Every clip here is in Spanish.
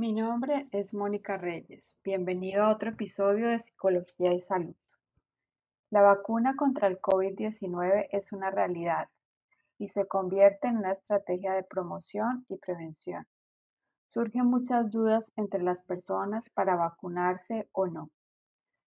Mi nombre es Mónica Reyes. Bienvenido a otro episodio de Psicología y Salud. La vacuna contra el COVID-19 es una realidad y se convierte en una estrategia de promoción y prevención. Surgen muchas dudas entre las personas para vacunarse o no.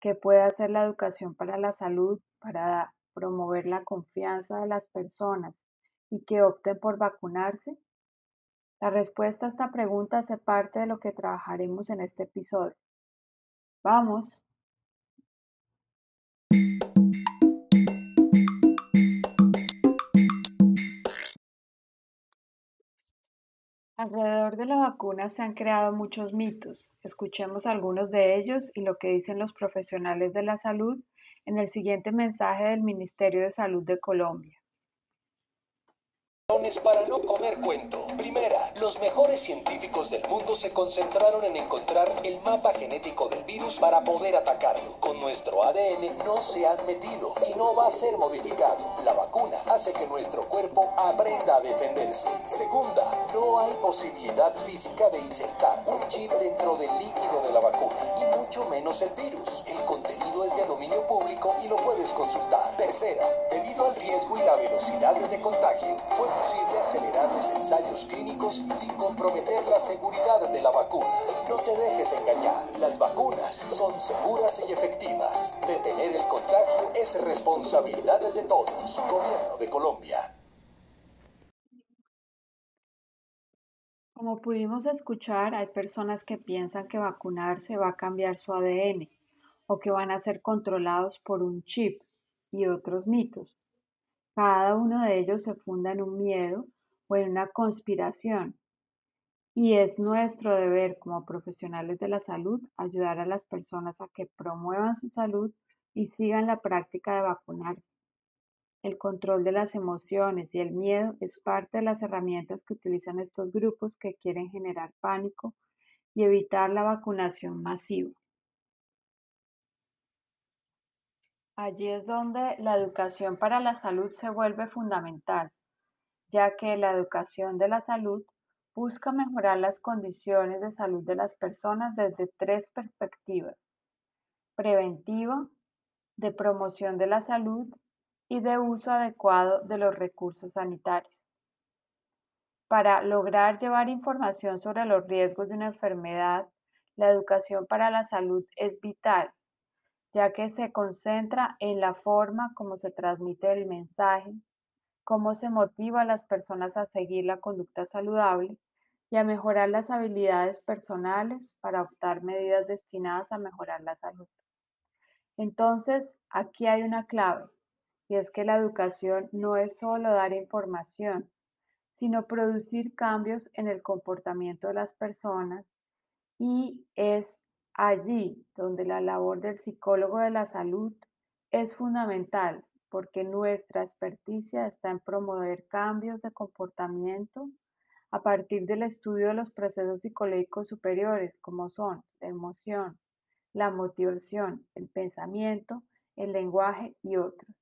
¿Qué puede hacer la educación para la salud para promover la confianza de las personas y que opten por vacunarse? La respuesta a esta pregunta hace parte de lo que trabajaremos en este episodio. ¡Vamos! Alrededor de la vacuna se han creado muchos mitos. Escuchemos algunos de ellos y lo que dicen los profesionales de la salud en el siguiente mensaje del Ministerio de Salud de Colombia para no comer cuento. Primera, los mejores científicos del mundo se concentraron en encontrar el mapa genético del virus para poder atacarlo. Con nuestro ADN no se han metido y no va a ser modificado. La vacuna hace que nuestro cuerpo aprenda a defenderse. Segunda, no hay posibilidad física de insertar un chip dentro del líquido de la vacuna y mucho menos el virus. El contenido es de dominio público y lo puedes consultar. Tercera, debido al riesgo y la velocidad de contagio, fue posible acelerar los ensayos clínicos sin comprometer la seguridad de la vacuna. No te dejes engañar, las vacunas son seguras y efectivas. Detener el contagio es responsabilidad de todos. Gobierno de Colombia. Como pudimos escuchar, hay personas que piensan que vacunarse va a cambiar su ADN o que van a ser controlados por un chip y otros mitos. Cada uno de ellos se funda en un miedo o en una conspiración, y es nuestro deber como profesionales de la salud ayudar a las personas a que promuevan su salud y sigan la práctica de vacunarse. El control de las emociones y el miedo es parte de las herramientas que utilizan estos grupos que quieren generar pánico y evitar la vacunación masiva. Allí es donde la educación para la salud se vuelve fundamental, ya que la educación de la salud busca mejorar las condiciones de salud de las personas desde tres perspectivas, preventiva, de promoción de la salud y de uso adecuado de los recursos sanitarios. Para lograr llevar información sobre los riesgos de una enfermedad, la educación para la salud es vital ya que se concentra en la forma como se transmite el mensaje, cómo se motiva a las personas a seguir la conducta saludable y a mejorar las habilidades personales para optar medidas destinadas a mejorar la salud. Entonces, aquí hay una clave, y es que la educación no es solo dar información, sino producir cambios en el comportamiento de las personas y es allí donde la labor del psicólogo de la salud es fundamental porque nuestra experticia está en promover cambios de comportamiento a partir del estudio de los procesos psicológicos superiores como son la emoción, la motivación, el pensamiento, el lenguaje y otros.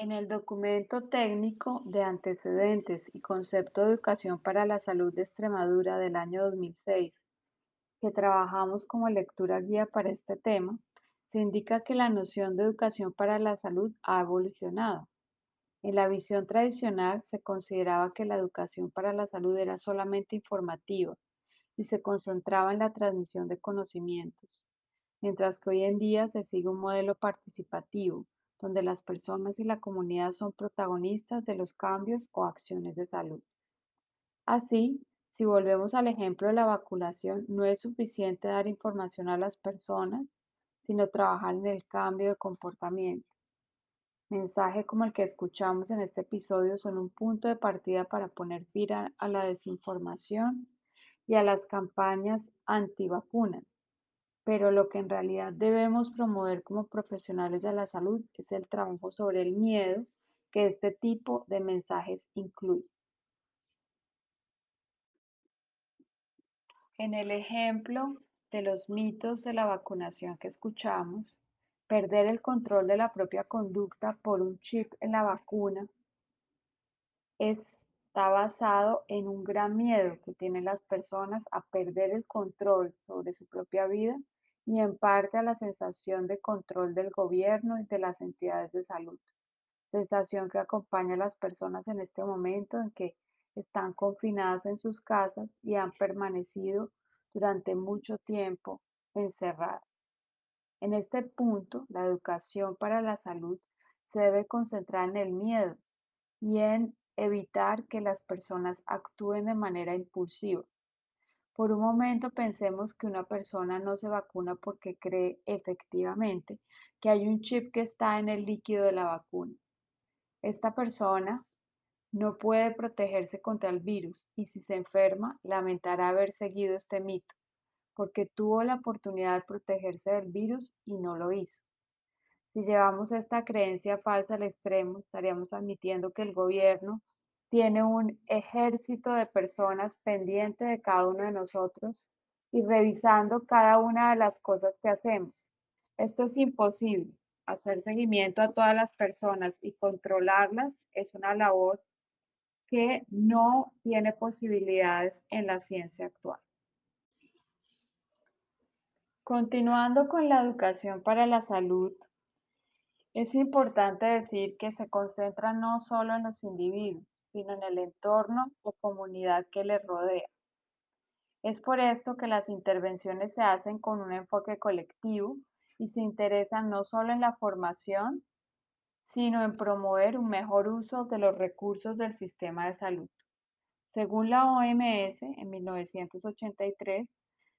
En el documento técnico de antecedentes y concepto de educación para la salud de Extremadura del año 2006, que trabajamos como lectura guía para este tema, se indica que la noción de educación para la salud ha evolucionado. En la visión tradicional se consideraba que la educación para la salud era solamente informativa y se concentraba en la transmisión de conocimientos, mientras que hoy en día se sigue un modelo participativo donde las personas y la comunidad son protagonistas de los cambios o acciones de salud. Así, si volvemos al ejemplo de la vacunación, no es suficiente dar información a las personas, sino trabajar en el cambio de comportamiento. Mensajes como el que escuchamos en este episodio son un punto de partida para poner fin a la desinformación y a las campañas antivacunas, pero lo que en realidad debemos promover como profesionales de la salud es el trabajo sobre el miedo que este tipo de mensajes incluye. En el ejemplo de los mitos de la vacunación que escuchamos, perder el control de la propia conducta por un chip en la vacuna está basado en un gran miedo que tienen las personas a perder el control sobre su propia vida y en parte a la sensación de control del gobierno y de las entidades de salud. Sensación que acompaña a las personas en este momento en que están confinadas en sus casas y han permanecido durante mucho tiempo encerradas. En este punto, la educación para la salud se debe concentrar en el miedo y en evitar que las personas actúen de manera impulsiva. Por un momento pensemos que una persona no se vacuna porque cree efectivamente que hay un chip que está en el líquido de la vacuna. Esta persona no puede protegerse contra el virus y si se enferma lamentará haber seguido este mito, porque tuvo la oportunidad de protegerse del virus y no lo hizo. Si llevamos esta creencia falsa al extremo, estaríamos admitiendo que el gobierno tiene un ejército de personas pendiente de cada uno de nosotros y revisando cada una de las cosas que hacemos. Esto es imposible. Hacer seguimiento a todas las personas y controlarlas es una labor que no tiene posibilidades en la ciencia actual. Continuando con la educación para la salud, es importante decir que se concentra no solo en los individuos, sino en el entorno o comunidad que les rodea. Es por esto que las intervenciones se hacen con un enfoque colectivo y se interesan no solo en la formación, sino en promover un mejor uso de los recursos del sistema de salud. Según la OMS, en 1983,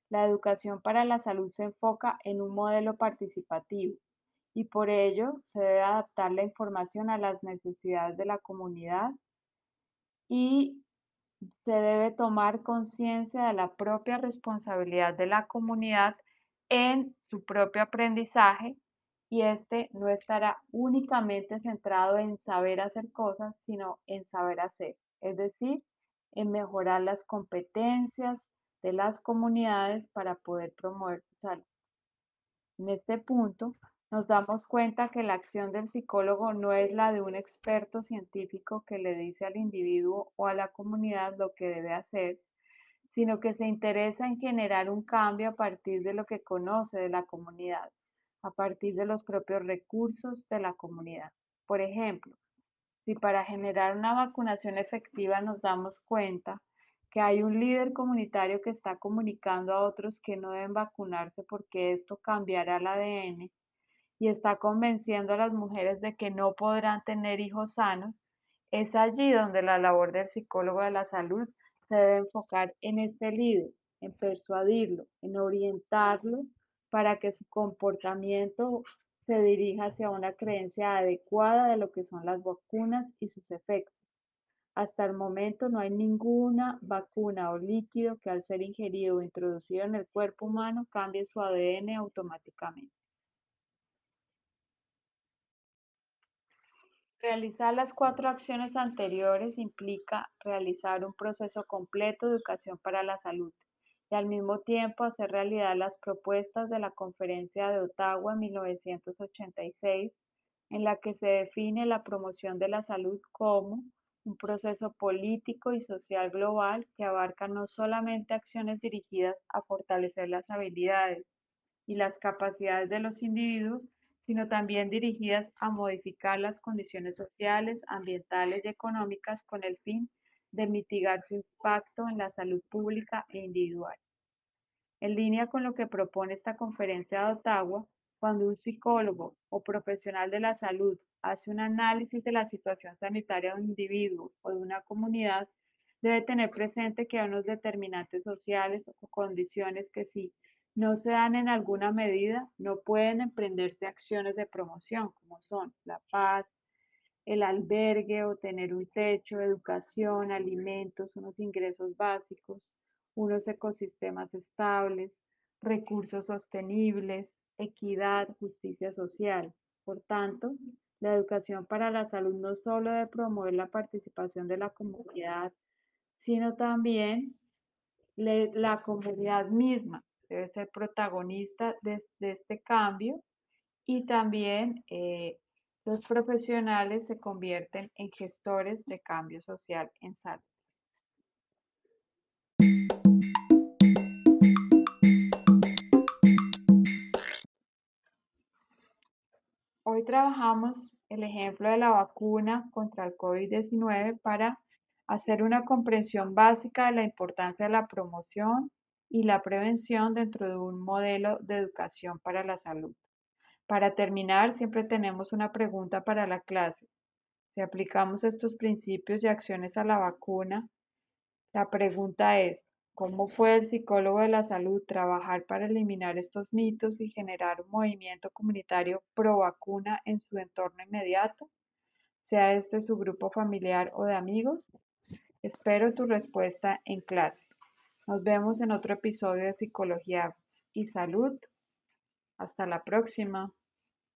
la educación para la salud se enfoca en un modelo participativo y por ello se debe adaptar la información a las necesidades de la comunidad y se debe tomar conciencia de la propia responsabilidad de la comunidad en su propio aprendizaje y este no estará únicamente centrado en saber hacer cosas, sino en saber hacer, es decir, en mejorar las competencias de las comunidades para poder promover su salud. En este punto, nos damos cuenta que la acción del psicólogo no es la de un experto científico que le dice al individuo o a la comunidad lo que debe hacer, sino que se interesa en generar un cambio a partir de lo que conoce de la comunidad a partir de los propios recursos de la comunidad. Por ejemplo, si para generar una vacunación efectiva nos damos cuenta que hay un líder comunitario que está comunicando a otros que no deben vacunarse porque esto cambiará el ADN y está convenciendo a las mujeres de que no podrán tener hijos sanos, es allí donde la labor del psicólogo de la salud se debe enfocar en este líder, en persuadirlo, en orientarlo para que su comportamiento se dirija hacia una creencia adecuada de lo que son las vacunas y sus efectos. Hasta el momento no hay ninguna vacuna o líquido que al ser ingerido o introducido en el cuerpo humano cambie su ADN automáticamente. Realizar las cuatro acciones anteriores implica realizar un proceso completo de educación para la salud y al mismo tiempo hacer realidad las propuestas de la Conferencia de Ottawa en 1986, en la que se define la promoción de la salud como un proceso político y social global que abarca no solamente acciones dirigidas a fortalecer las habilidades y las capacidades de los individuos, sino también dirigidas a modificar las condiciones sociales, ambientales y económicas con el fin de mitigar su impacto en la salud pública e individual. En línea con lo que propone esta conferencia de Ottawa, cuando un psicólogo o profesional de la salud hace un análisis de la situación sanitaria de un individuo o de una comunidad, debe tener presente que hay unos determinantes sociales o condiciones que si no se dan en alguna medida, no pueden emprenderse acciones de promoción, como son la paz, el albergue o tener un techo, educación, alimentos, unos ingresos básicos, unos ecosistemas estables, recursos sostenibles, equidad, justicia social. Por tanto, la educación para la salud no solo debe promover la participación de la comunidad, sino también la comunidad misma debe ser protagonista de, este cambio y también eh, Los profesionales se convierten en gestores de cambio social en salud. Hoy trabajamos el ejemplo de la vacuna contra el COVID-19 para hacer una comprensión básica de la importancia de la promoción y la prevención dentro de un modelo de educación para la salud. Para terminar, siempre tenemos una pregunta para la clase. Si aplicamos estos principios y acciones a la vacuna, la pregunta es, ¿cómo fue el psicólogo de la salud trabajar para eliminar estos mitos y generar un movimiento comunitario pro vacuna en su entorno inmediato, sea este su grupo familiar o de amigos? Espero tu respuesta en clase. Nos vemos en otro episodio de Psicología y Salud. Hasta la próxima.